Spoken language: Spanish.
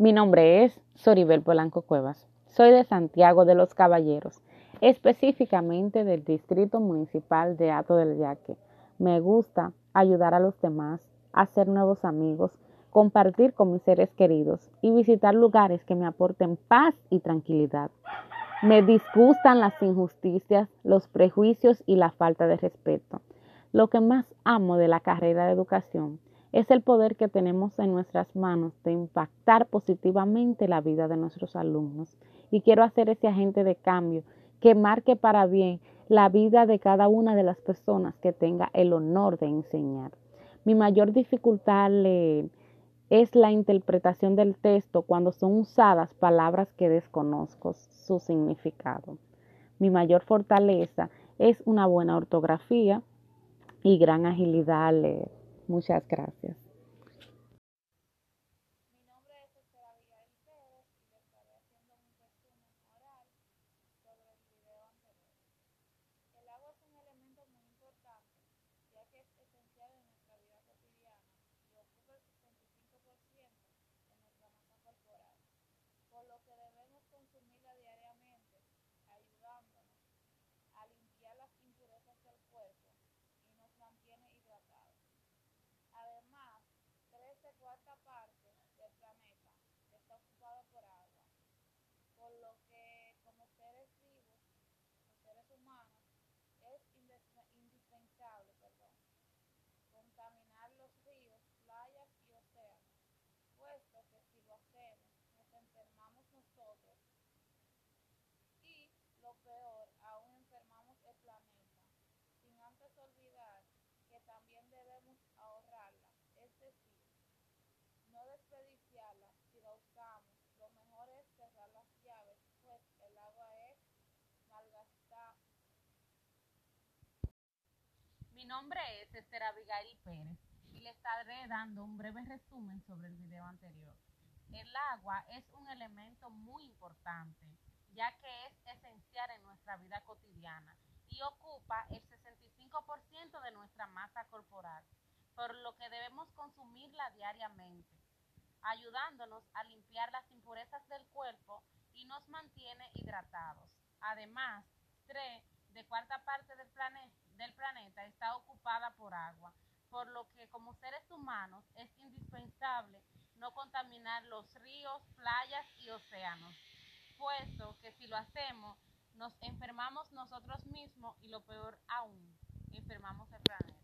Mi nombre es Soribel Polanco Cuevas. Soy de Santiago de los Caballeros, específicamente del Distrito Municipal de Ato del Yaque. Me gusta ayudar a los demás, hacer nuevos amigos, compartir con mis seres queridos y visitar lugares que me aporten paz y tranquilidad. Me disgustan las injusticias, los prejuicios y la falta de respeto. Lo que más amo de la carrera de educación es el poder que tenemos en nuestras manos de impactar positivamente la vida de nuestros alumnos. Y quiero hacer ese agente de cambio que marque para bien la vida de cada una de las personas que tenga el honor de enseñar. Mi mayor dificultad es la interpretación del texto cuando son usadas palabras que desconozco su significado. Mi mayor fortaleza es una buena ortografía y gran agilidad al leer. Muchas gracias. Mi nombre es Esther Abigail Pérez y le estaré haciendo un resumen oral sobre el video anterior. El agua es un elemento muy importante ya que es esencial en nuestra vida cotidiana y ocupa el 65% de nuestra masa corporal, por lo que debemos consumirla diariamente, ayudándonos a limpiar las impurezas del cuerpo y nos mantiene hidratados. Además, tres de cuarta parte del planeta está ocupado por agua, por lo que como seres vivos o seres humanos es indispensable perdón, contaminar los ríos, playas y océanos, puesto que si lo hacemos nos enfermamos nosotros y lo peor, aún enfermamos el planeta, sin antes olvidar que también debemos ahorrarla, es decir, no desperdiciarla si la usamos. Lo mejor es cerrar las llaves, pues el agua es malgastada. Mi nombre es Esther Abigail Pérez y le estaré dando un breve resumen sobre el video anterior. El agua es un elemento muy importante, ya que es esencial en nuestra vida cotidiana y ocupa el 65% de nuestra masa corporal, por lo que debemos consumirla diariamente, ayudándonos a limpiar las impurezas del cuerpo y nos mantiene hidratados. Además, tres de cuarta parte del, plane del planeta está ocupada por agua, por lo que como seres humanos es indispensable no contaminar los ríos, playas y océanos, puesto que si lo hacemos nos enfermamos nosotros mismos y lo peor aún, enfermamos el planeta.